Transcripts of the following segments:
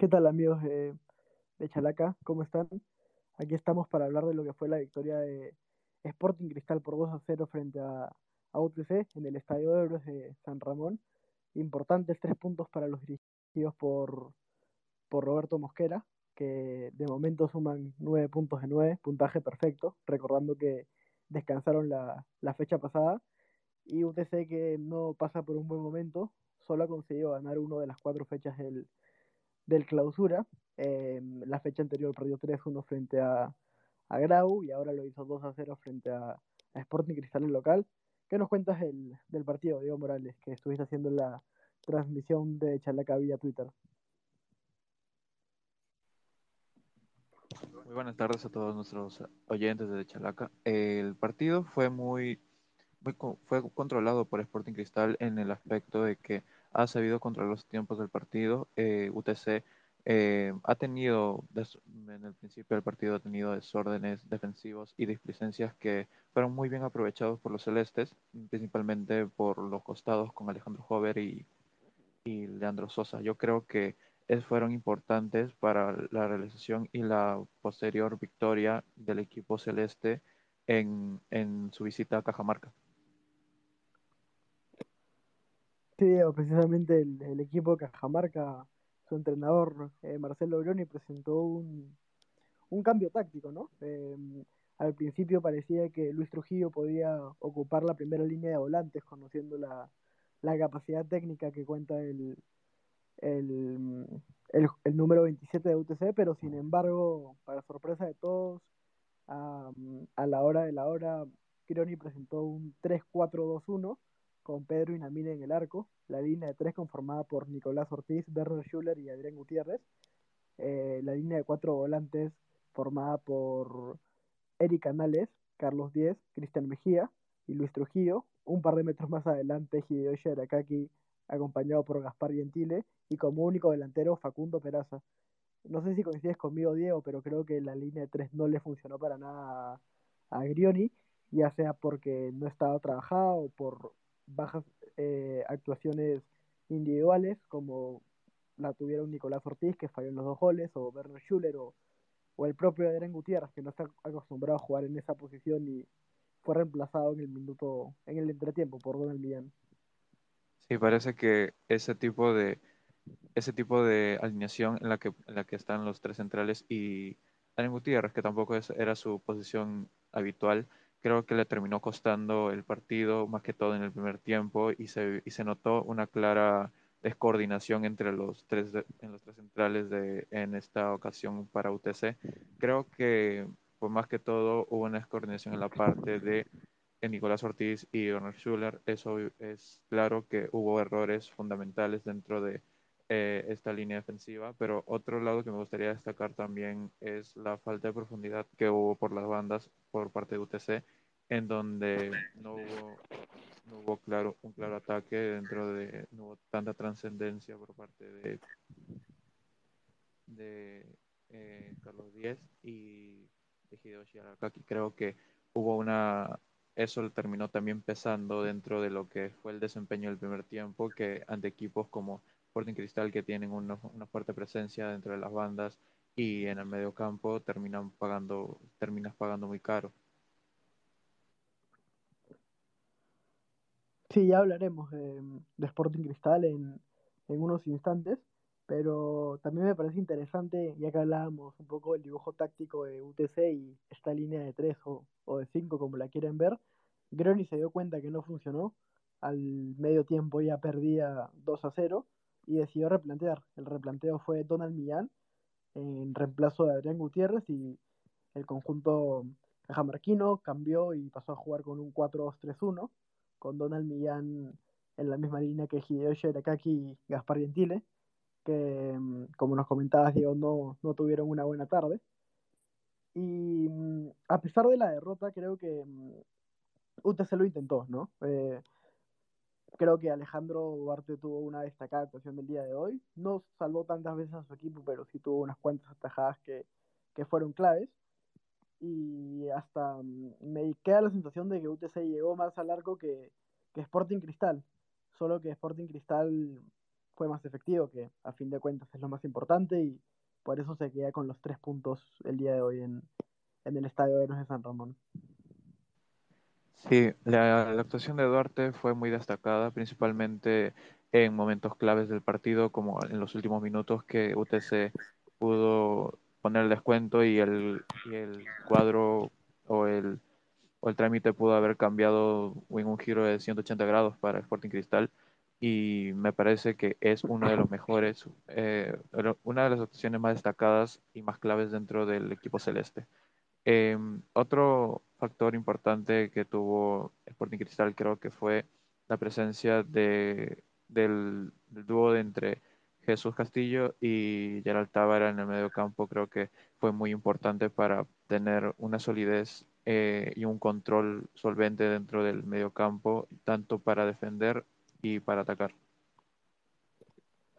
¿Qué tal amigos de, Chalaca? ¿Cómo están? Aquí estamos para hablar de lo que fue la victoria de Sporting Cristal por 2 a 0 frente a, a UTC en el Estadio de Héroes de San Ramón. Importantes tres puntos para los dirigidos por, por Roberto Mosquera, que de momento suman nueve puntos de nueve, puntaje perfecto, recordando que descansaron la, la fecha pasada. Y UTC que no pasa por un buen momento, solo ha conseguido ganar una de las cuatro fechas del, del clausura. Eh, la fecha anterior perdió 3-1 frente a, a, Grau y ahora lo hizo 2-0 frente a, a, Sporting Cristal en local. ¿Qué nos cuentas el, del partido, Diego Morales, que estuviste haciendo la transmisión de Chalaca vía Twitter? Muy buenas tardes a todos nuestros oyentes de Chalaca. El partido fue muy, muy fue controlado por Sporting Cristal en el aspecto de que ha sabido controlar los tiempos del partido. Eh, UTC eh, ha tenido, en el principio del partido, ha tenido desórdenes defensivos y displicencias que fueron muy bien aprovechados por los celestes, principalmente por los costados con Alejandro Jover y, y Leandro Sosa. Yo creo que fueron importantes para la realización y la posterior victoria del equipo celeste en, en su visita a Cajamarca. Precisamente el, equipo de Cajamarca su entrenador eh, Marcelo Broni presentó un, un, cambio táctico, ¿no? Eh, al principio parecía que Luis Trujillo podía ocupar la primera línea de volantes, conociendo la, la capacidad técnica que cuenta el, el, el, número 27 de UTC, pero sin embargo, para sorpresa de todos, a, a la hora de la hora, Kironi presentó un 3-4-2-1 con Pedro Inamine en el arco, la línea de tres conformada por Nicolás Ortiz, Werner Schuller y Adrián Gutiérrez, eh, la línea de cuatro volantes formada por Eric Canales, Carlos Díez, Cristian Mejía y Luis Trujillo, un par de metros más adelante Hideyoshi Arakaki acompañado por Gaspar Gentile y como único delantero Facundo Peraza. No sé si coincides conmigo, Diego, pero creo que la línea de tres no le funcionó para nada a, a Grioni, ya sea porque no estaba trabajado o por bajas eh, actuaciones individuales, como la tuvieron Nicolás Ortiz, que falló en los dos goles, o Werner Schuller, o, o el propio Adrián Gutiérrez, que no está acostumbrado a jugar en esa posición y fue reemplazado en el minuto, en el entretiempo por Donald Millán. Sí, parece que ese tipo de ese tipo de alineación en la que, en la que están los tres centrales y Adrián Gutiérrez, que tampoco era su posición habitual, creo que le terminó costando el partido más que todo en el primer tiempo y se, y se notó una clara descoordinación entre los tres, en los tres centrales de, en esta ocasión para UTC. Creo que pues más que todo hubo una descoordinación en la parte de Nicolás Ortiz y Werner Schuller. Eso es claro que hubo errores fundamentales dentro de eh, esta línea defensiva, pero otro lado que me gustaría destacar también es la falta de profundidad que hubo por las bandas por parte de UTC, en donde no hubo, no hubo claro, un claro ataque dentro de, no hubo tanta trascendencia por parte de, de eh, Carlos Díez y de Hideyoshi Arakaki. Creo que hubo una eso terminó también pesando dentro de lo que fue el desempeño del primer tiempo, que ante equipos como Sporting Cristal que tienen una, una, fuerte presencia dentro de las bandas y en el medio campo terminan pagando, terminas pagando muy caro. Sí, ya hablaremos de, Sporting Cristal en, en, unos instantes, pero también me parece interesante, ya que hablábamos un poco del dibujo táctico de UTC y esta línea de 3 o, o de 5 como la quieren ver, Groni se dio cuenta que no funcionó, al medio tiempo ya perdía 2 a 0 y decidió replantear. El replanteo fue Donald Millán en reemplazo de Adrián Gutiérrez y el conjunto cajamarquino cambió y pasó a jugar con un 4-2-3-1 con Donald Millán en la misma línea que Hideyoshi Arakaki y Gaspar Gentile que como nos comentabas Diego no, no tuvieron una buena tarde y a pesar de la derrota creo que UTC lo intentó, ¿no? Eh, Creo que Alejandro Duarte tuvo una destacada actuación del día de hoy. No salvó tantas veces a su equipo, pero sí tuvo unas cuantas atajadas que, que fueron claves. Y hasta um, me queda la sensación de que UTC llegó más al arco que, que Sporting Cristal. Solo que Sporting Cristal fue más efectivo, que a fin de cuentas es lo más importante y por eso se queda con los tres puntos el día de hoy en, en el Estadio de de San Ramón. Sí, la, actuación de Duarte fue muy destacada, principalmente en momentos claves del partido, como en los últimos minutos que UTC pudo poner el descuento y el, y el cuadro o el, o el trámite pudo haber cambiado en un giro de 180 grados para Sporting Cristal y me parece que es uno de los mejores, eh, una de las actuaciones más destacadas y más claves dentro del equipo celeste. Eh, otro factor importante que tuvo Sporting Cristal creo que fue la presencia de, del, dúo de entre Jesús Castillo y Gerald Tábara en el medio campo creo que fue muy importante para tener una solidez eh, y un control solvente dentro del medio campo, tanto para defender y para atacar.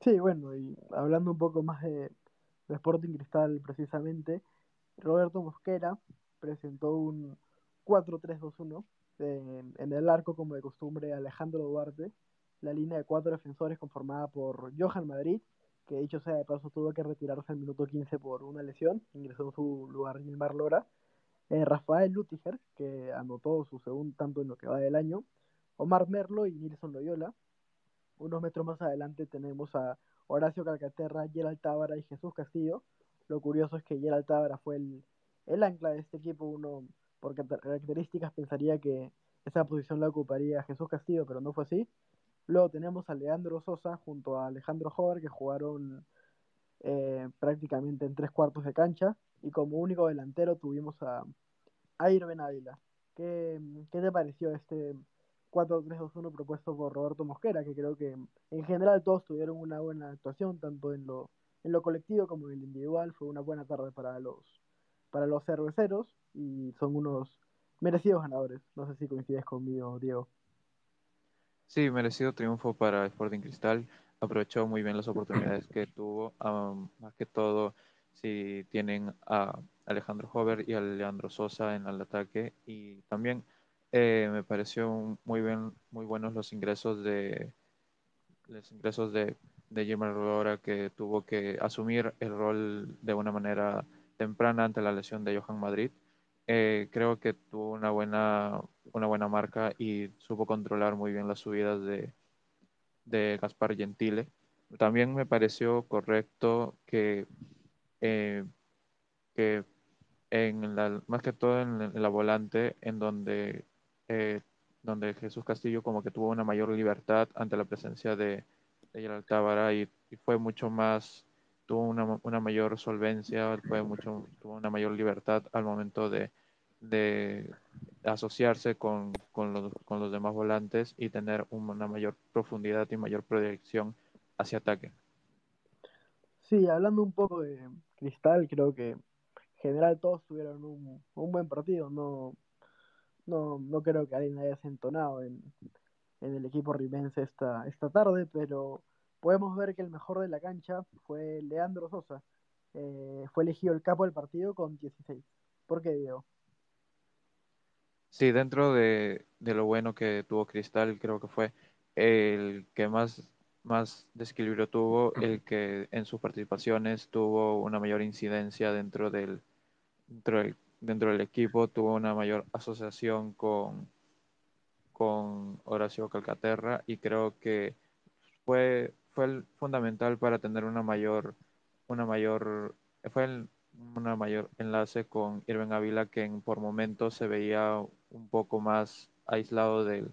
Sí, bueno, y hablando un poco más de Sporting Cristal precisamente, Roberto Mosquera presentó un 4-3-2-1 en, en, el arco, como de costumbre, Alejandro Duarte, la línea de cuatro defensores conformada por Johan Madrid, que dicho sea de paso tuvo que retirarse al minuto 15 por una lesión, ingresó en su lugar Gilmar Lora, eh, Rafael Lutiger, que anotó su segundo tanto en lo que va del año, Omar Merlo y Nilson Loyola. Unos metros más adelante tenemos a Horacio Calcaterra, Gerald Tábara y Jesús Castillo, lo curioso es que Gerald Tábara fue el, el, ancla de este equipo. Uno, por características, pensaría que esa posición la ocuparía Jesús Castillo, pero no fue así. Luego tenemos a Leandro Sosa junto a Alejandro Hover, que jugaron eh, prácticamente en tres cuartos de cancha. Y como único delantero tuvimos a, a Irben Ávila. ¿Qué, ¿Qué te pareció este 4-3-2-1 propuesto por Roberto Mosquera? Que creo que en general todos tuvieron una buena actuación, tanto en lo en lo colectivo como en el individual. Fue una buena tarde para los, para los cerveceros y son unos merecidos ganadores. No sé si coincides conmigo, Diego. Sí, merecido triunfo para Sporting Cristal. Aprovechó muy bien las oportunidades que tuvo, más que todo si tienen a Alejandro Hover y a Leandro Sosa en el ataque. Y también eh, me pareció muy bien, muy buenos los ingresos de los ingresos de de Gilmar Rodora que tuvo que asumir el rol de una manera temprana ante la lesión de Johan Madrid. Eh, creo que tuvo una buena, una buena marca y supo controlar muy bien las subidas de, de Gaspar Gentile. También me pareció correcto que, eh, que en la, más que todo en, en la volante, en donde, eh, donde Jesús Castillo como que tuvo una mayor libertad ante la presencia de, Altábara y, y, fue mucho más, tuvo una, una, mayor solvencia, fue mucho, tuvo una mayor libertad al momento de, de asociarse con, con, los, con, los, demás volantes y tener una mayor profundidad y mayor proyección hacia ataque. Sí, hablando un poco de Cristal, creo que en general todos tuvieron un, un buen partido, no, no, no creo que alguien haya entonado en, en el equipo rimense esta, esta tarde, pero podemos ver que el mejor de la cancha fue Leandro Sosa. Eh, fue elegido el capo del partido con 16. ¿Por qué, Diego? Sí, dentro de, de, lo bueno que tuvo Cristal, creo que fue el que más, más desequilibrio tuvo, el que en sus participaciones tuvo una mayor incidencia dentro del, dentro del, dentro del equipo, tuvo una mayor asociación con, con Horacio Calcaterra y creo que fue, fue fundamental para tener una mayor, una mayor, fue una mayor enlace con Irving Ávila que por momentos se veía un poco más aislado del,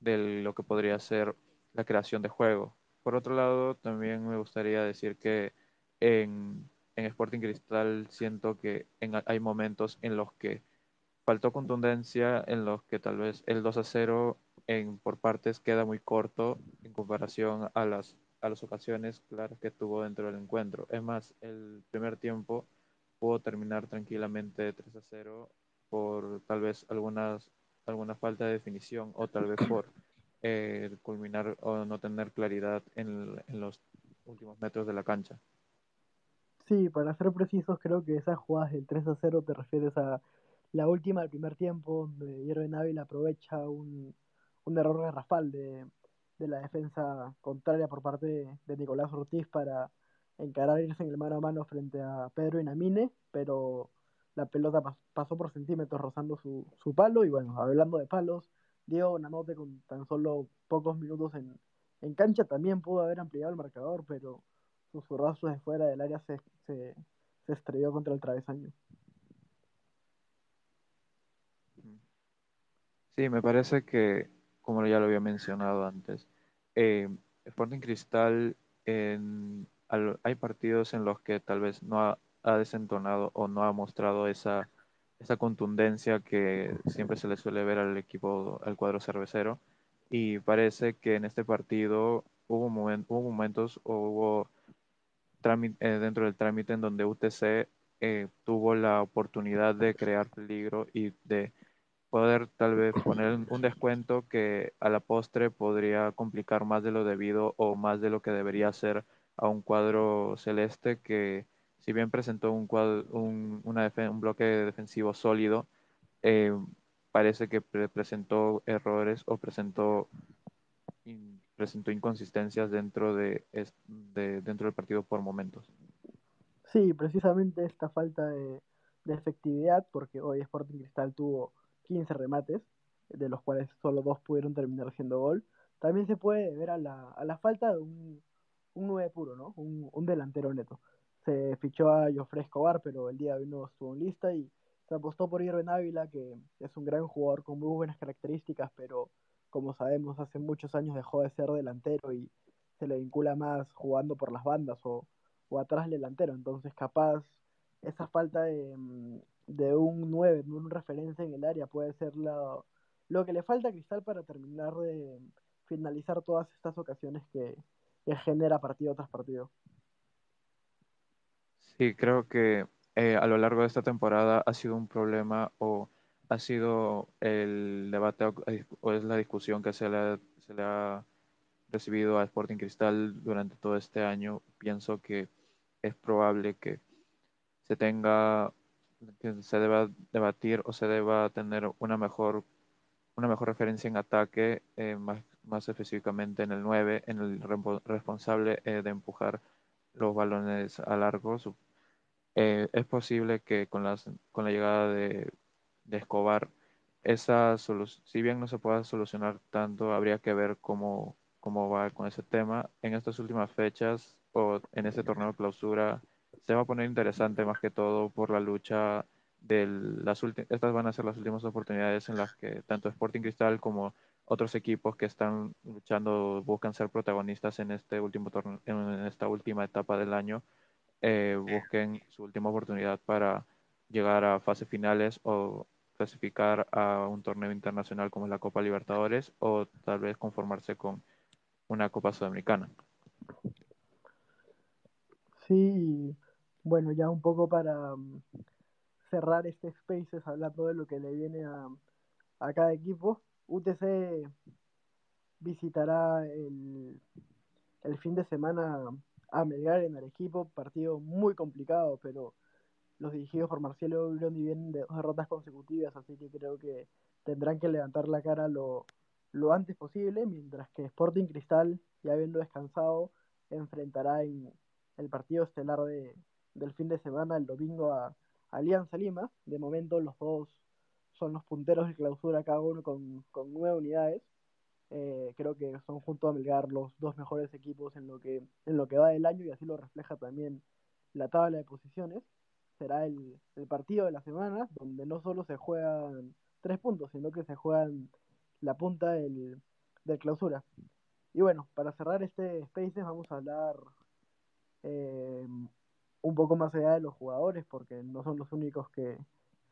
de lo que podría ser la creación de juego. Por otro lado, también me gustaría decir que en, en Sporting Cristal siento que hay momentos en los que faltó contundencia en los que tal vez el 2 a 0 en, por partes queda muy corto en comparación a las, a las ocasiones claras que tuvo dentro del encuentro. Es más, el primer tiempo pudo terminar tranquilamente 3 a 0 por tal vez algunas, alguna falta de definición o tal vez por eh, culminar o no tener claridad en, en los últimos metros de la cancha. Sí, para ser precisos, creo que esas jugadas del 3 a 0 te refieres a la última del primer tiempo, donde Irving Ávila aprovecha un, un error garrafal de, de la defensa contraria por parte de, Nicolás Ortiz para encarar irse en el mano a mano frente a Pedro Inamine, pero la pelota pas pasó por centímetros rozando su, su, palo y bueno, hablando de palos, Diego Namote con tan solo pocos minutos en, en cancha también pudo haber ampliado el marcador, pero sus zurrazos de fuera del área se, se, se estrelló contra el travesaño. Sí, me parece que, como ya lo había mencionado antes, eh, Sporting Cristal hay partidos en los que tal vez no ha, desentonado o no ha mostrado esa, contundencia que siempre se le suele ver al equipo, al cuadro cervecero. Y parece que en este partido hubo, hubo momentos o hubo eh, dentro del trámite en donde UTC eh, tuvo la oportunidad de crear peligro y de poder tal vez poner un descuento que a la postre podría complicar más de lo debido o más de lo que debería ser a un cuadro celeste que si bien presentó un, cuadro, un, una un bloque defensivo sólido, eh, parece que pre presentó errores o presentó, in, presentó inconsistencias dentro, de, de, dentro del partido por momentos. Sí, precisamente esta falta de, de efectividad, porque hoy Sporting Cristal tuvo 15 remates, de los cuales solo dos pudieron terminar siendo gol. También se puede ver a la, a la falta de un, un 9 puro, ¿no? Un, un, delantero neto. Se fichó a Jofre Escobar, pero el día de hoy no estuvo en lista y se apostó por Irving Ávila, que es un gran jugador con muy buenas características, pero como sabemos, hace muchos años dejó de ser delantero y se le vincula más jugando por las bandas o, o atrás delantero. Entonces, capaz esa falta de, mm, de un 9, de una referencia en el área, puede ser lo, lo que le falta a Cristal para terminar de finalizar todas estas ocasiones que, que genera partido tras partido. Sí, creo que eh, a lo largo de esta temporada ha sido un problema o ha sido el debate o, o es la discusión que se le, se le ha recibido a Sporting Cristal durante todo este año. Pienso que es probable que se tenga que se deba debatir o se deba tener una mejor una mejor referencia en ataque, eh, más, más específicamente en el 9, en el responsable eh, de empujar los balones a largo. Eh, es posible que con, las, con la llegada de, de Escobar, esa si bien no se pueda solucionar tanto, habría que ver cómo, cómo va con ese tema. En estas últimas fechas o en este torneo de clausura, se va a poner interesante más que todo por la lucha de las últimas, estas van a ser las últimas oportunidades en las que tanto Sporting Cristal como otros equipos que están luchando buscan ser protagonistas en este último torneo, en esta última etapa del año, eh, busquen su última oportunidad para llegar a fases finales o clasificar a un torneo internacional como la Copa Libertadores o tal vez conformarse con una Copa Sudamericana. Sí, bueno, ya un poco para mm, cerrar este Spaces hablando de lo que le viene a, a cada equipo. UTC visitará el, el, fin de semana a Melgar en el equipo, partido muy complicado, pero los dirigidos por Marcelo Broni vienen de dos derrotas consecutivas, así que creo que tendrán que levantar la cara lo, lo antes posible, mientras que Sporting Cristal, ya habiendo descansado, enfrentará en el partido estelar de, del fin de semana, el domingo, a Alianza Lima. De momento los dos son los punteros de clausura, cada uno con, con nueve unidades. Eh, creo que son junto a Melgar los dos mejores equipos en lo que en lo que va del año y así lo refleja también la tabla de posiciones. Será el, el partido de la semana donde no solo se juegan tres puntos, sino que se juegan la punta del, del clausura. Y bueno, para cerrar este Spaces vamos a hablar eh, un poco más allá de los jugadores, porque no son los únicos que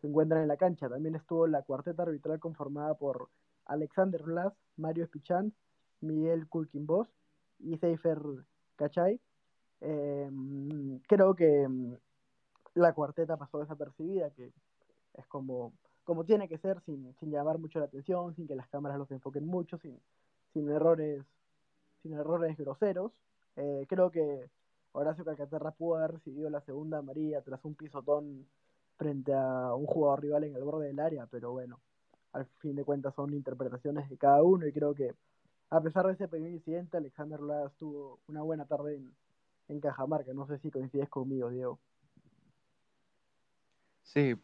se encuentran en la cancha. También estuvo la cuarteta arbitral conformada por Alexander Blas, Mario Espichán, Miguel Kulkinbos y Seifer Cachay. Eh, creo que mm, la cuarteta pasó desapercibida, que es como, como tiene que ser, sin, sin llamar mucho la atención, sin que las cámaras los enfoquen mucho, sin, sin errores sin errores groseros. Eh, creo que Horacio Calcaterra pudo haber recibido la segunda amarilla tras un pisotón frente a un jugador rival en el borde del área, pero bueno, al fin de cuentas son interpretaciones de cada uno y creo que a pesar de ese pequeño incidente, Alexander Ladas tuvo una buena tarde en, en Cajamarca. No sé si coincides conmigo, Diego. Sí,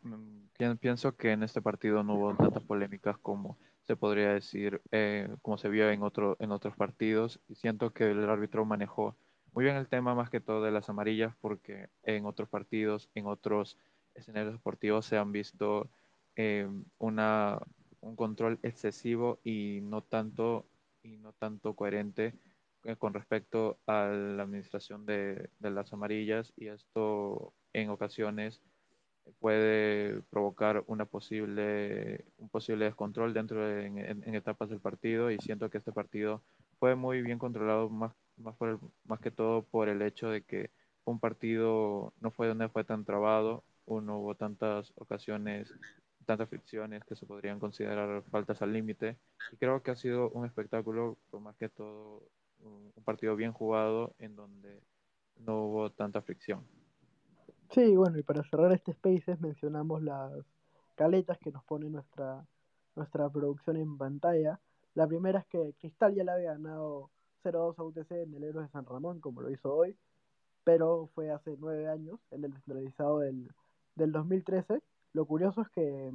pienso que en este partido no hubo tantas polémicas como se podría decir, eh, como se vio en, otro, en otros partidos. Y siento que el árbitro manejó muy bien el tema más que todo de las amarillas porque en otros partidos, en otros escenarios deportivos se han visto eh, una, un control excesivo y no tanto, y no tanto coherente eh, con respecto a la administración de, de las amarillas y esto en ocasiones puede provocar una posible, un posible descontrol dentro de en, en, etapas del partido y siento que este partido fue muy bien controlado más, más, por el, más que todo por el hecho de que un partido no fue donde fue tan trabado, no hubo tantas ocasiones, tantas fricciones que se podrían considerar faltas al límite y creo que ha sido un espectáculo, más que todo un, un partido bien jugado en donde no hubo tanta fricción. Sí, bueno, y para cerrar este Spaces mencionamos las caletas que nos pone nuestra, nuestra producción en pantalla. La primera es que Cristal ya le había ganado 0-2 a UTC en el Héroes de San Ramón, como lo hizo hoy, pero fue hace nueve años, en el descentralizado del, del 2013. Lo curioso es que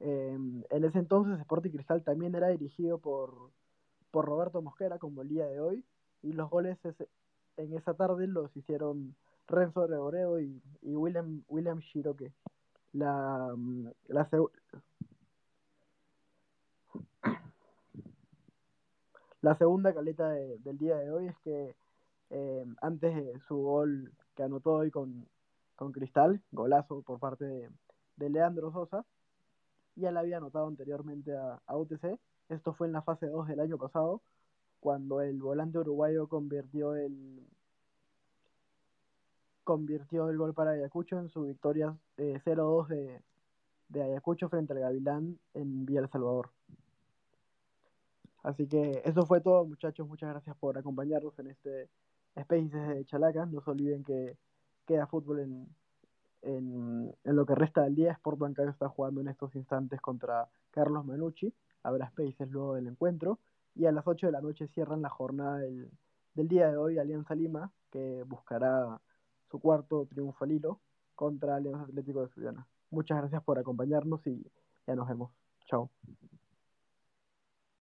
eh, en ese entonces Sporting Cristal también era dirigido por, por Roberto Mosquera, como el día de hoy, y los goles ese, en esa tarde los hicieron Renzo Reboredo y, y, William, William Shiroke. La, la, la segunda caleta de, del día de hoy es que eh, antes de su gol que anotó hoy con, con Cristal, golazo por parte de, Leandro Sosa, ya le había anotado anteriormente a, a, UTC. Esto fue en la fase 2 del año pasado, cuando el volante uruguayo convirtió el, convirtió el gol para Ayacucho en su victoria eh, 0-2 de, de, Ayacucho frente al Gavilán en Villa El Salvador. Así que eso fue todo, muchachos. Muchas gracias por acompañarnos en este Spaces de Chalaca. No se olviden que queda fútbol en, en, en, lo que resta del día. Sport Bancario está jugando en estos instantes contra Carlos Manucci. Habrá Spaces luego del encuentro. Y a las 8 de la noche cierran la jornada del, del día de hoy Alianza Lima, que buscará su cuarto triunfo al hilo contra Alianza Atlético de Estudiana. Muchas gracias por acompañarnos y ya nos vemos. Chao.